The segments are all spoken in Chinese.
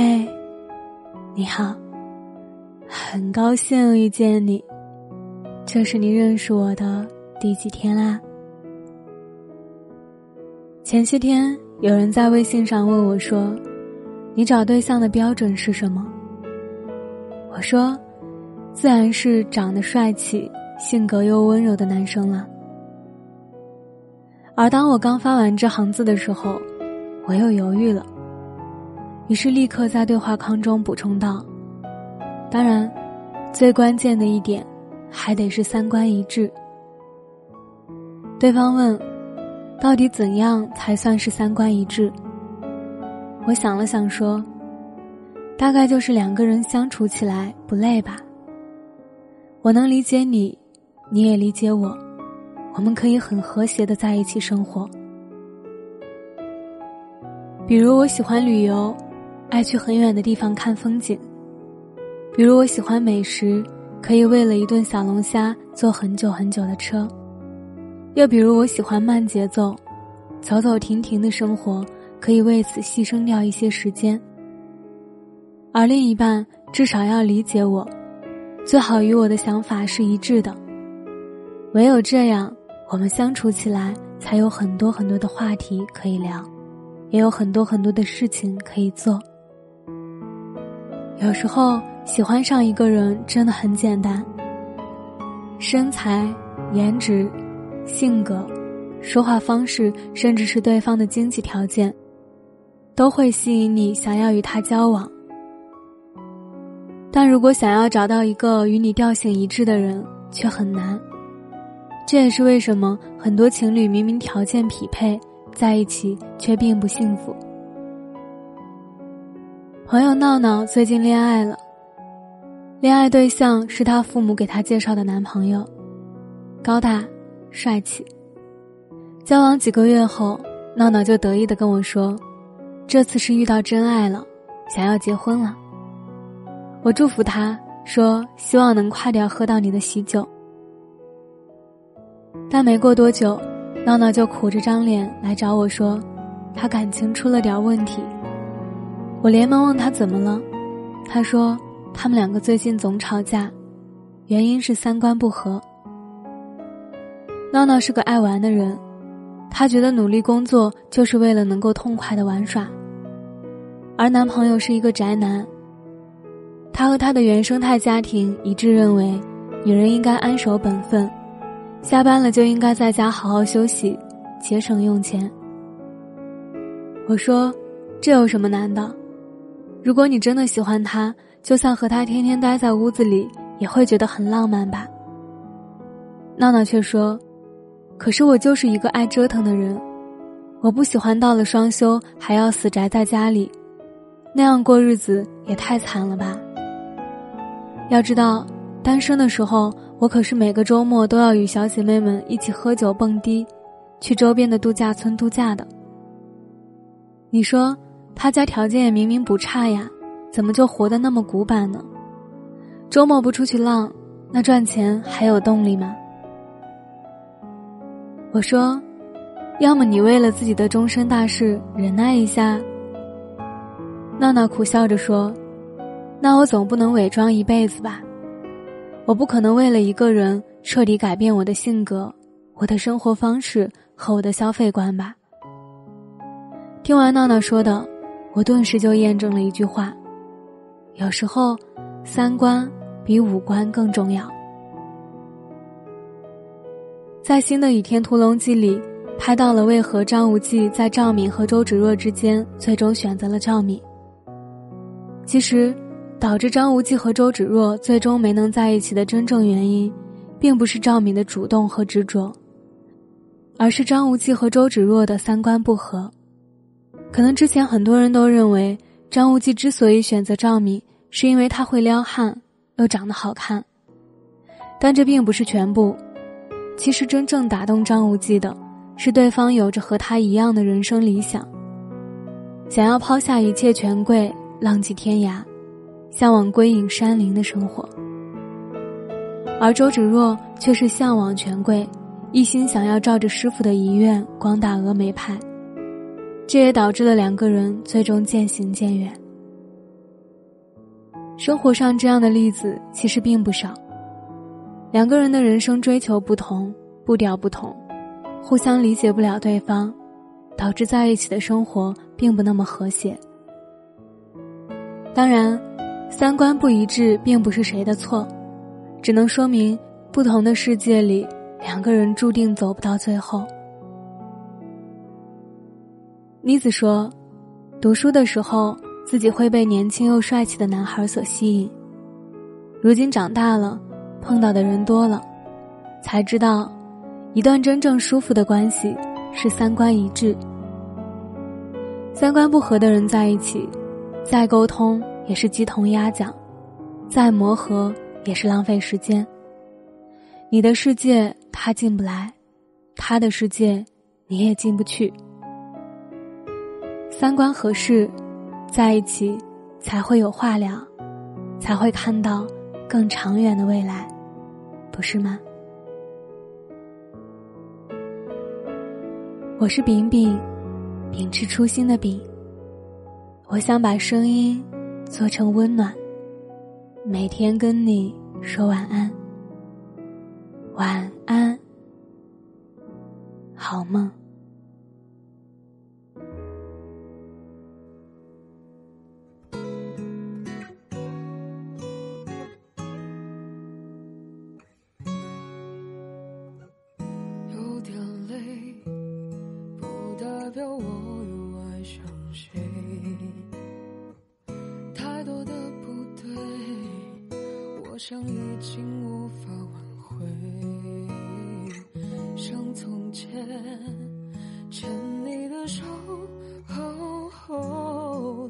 嘿，你好，很高兴遇见你。这是你认识我的第几天啦？前些天有人在微信上问我说：“你找对象的标准是什么？”我说：“自然是长得帅气、性格又温柔的男生了。”而当我刚发完这行字的时候，我又犹豫了。于是立刻在对话框中补充道：“当然，最关键的一点，还得是三观一致。”对方问：“到底怎样才算是三观一致？”我想了想说：“大概就是两个人相处起来不累吧。我能理解你，你也理解我，我们可以很和谐的在一起生活。比如我喜欢旅游。”爱去很远的地方看风景，比如我喜欢美食，可以为了一顿小龙虾坐很久很久的车；又比如我喜欢慢节奏，走走停停的生活，可以为此牺牲掉一些时间。而另一半至少要理解我，最好与我的想法是一致的。唯有这样，我们相处起来才有很多很多的话题可以聊，也有很多很多的事情可以做。有时候喜欢上一个人真的很简单，身材、颜值、性格、说话方式，甚至是对方的经济条件，都会吸引你想要与他交往。但如果想要找到一个与你调性一致的人，却很难。这也是为什么很多情侣明明条件匹配，在一起却并不幸福。朋友闹闹最近恋爱了，恋爱对象是他父母给他介绍的男朋友，高大，帅气。交往几个月后，闹闹就得意的跟我说：“这次是遇到真爱了，想要结婚了。”我祝福他说：“希望能快点喝到你的喜酒。”但没过多久，闹闹就苦着张脸来找我说：“他感情出了点问题。”我连忙问他怎么了，他说他们两个最近总吵架，原因是三观不合。闹闹是个爱玩的人，她觉得努力工作就是为了能够痛快的玩耍，而男朋友是一个宅男。他和他的原生态家庭一致认为，女人应该安守本分，下班了就应该在家好好休息，节省用钱。我说，这有什么难的？如果你真的喜欢他，就算和他天天待在屋子里，也会觉得很浪漫吧。闹闹却说：“可是我就是一个爱折腾的人，我不喜欢到了双休还要死宅在家里，那样过日子也太惨了吧。要知道，单身的时候，我可是每个周末都要与小姐妹们一起喝酒蹦迪，去周边的度假村度假的。你说？”他家条件也明明不差呀，怎么就活得那么古板呢？周末不出去浪，那赚钱还有动力吗？我说，要么你为了自己的终身大事忍耐一下。闹闹苦笑着说：“那我总不能伪装一辈子吧？我不可能为了一个人彻底改变我的性格、我的生活方式和我的消费观吧？”听完闹闹说的。我顿时就验证了一句话：有时候，三观比五官更重要。在新的《倚天屠龙记》里，拍到了为何张无忌在赵敏和周芷若之间最终选择了赵敏。其实，导致张无忌和周芷若最终没能在一起的真正原因，并不是赵敏的主动和执着，而是张无忌和周芷若的三观不合。可能之前很多人都认为张无忌之所以选择赵敏，是因为他会撩汉，又长得好看。但这并不是全部。其实真正打动张无忌的，是对方有着和他一样的人生理想，想要抛下一切权贵，浪迹天涯，向往归隐山林的生活。而周芷若却是向往权贵，一心想要照着师傅的遗愿光大峨眉派。这也导致了两个人最终渐行渐远。生活上这样的例子其实并不少。两个人的人生追求不同，步调不同，互相理解不了对方，导致在一起的生活并不那么和谐。当然，三观不一致并不是谁的错，只能说明不同的世界里，两个人注定走不到最后。妮子说，读书的时候自己会被年轻又帅气的男孩所吸引，如今长大了，碰到的人多了，才知道，一段真正舒服的关系是三观一致。三观不合的人在一起。再沟通也是鸡同鸭讲，再磨合也是浪费时间。你的世界他进不来，他的世界你也进不去。三观合适，在一起才会有话聊，才会看到更长远的未来，不是吗？我是饼饼，秉持初心的饼。我想把声音做成温暖，每天跟你说晚安，晚安，好梦。想已经无法挽回，像从前牵你的手，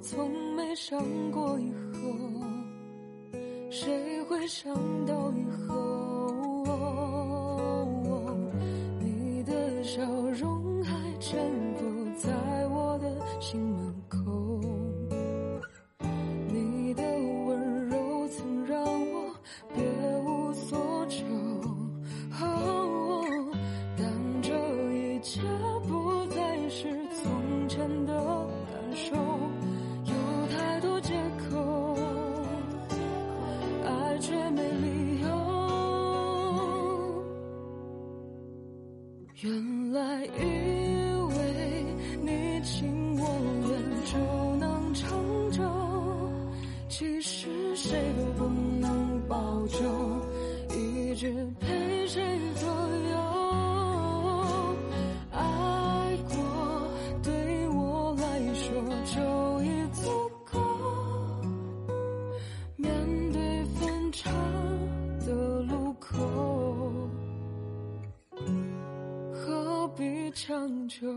从没想过以后，谁会想到以后，你的笑容还潜伏在我的心谁都不能保证一直陪谁左右。爱过对我来说就已足够，面对分岔的路口。何必强求。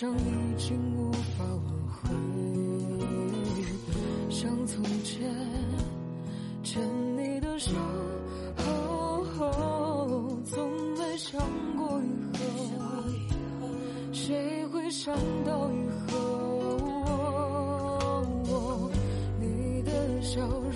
好像已经无法挽回，像从前牵你的手，从没想过以后，谁会想到以后，你的笑。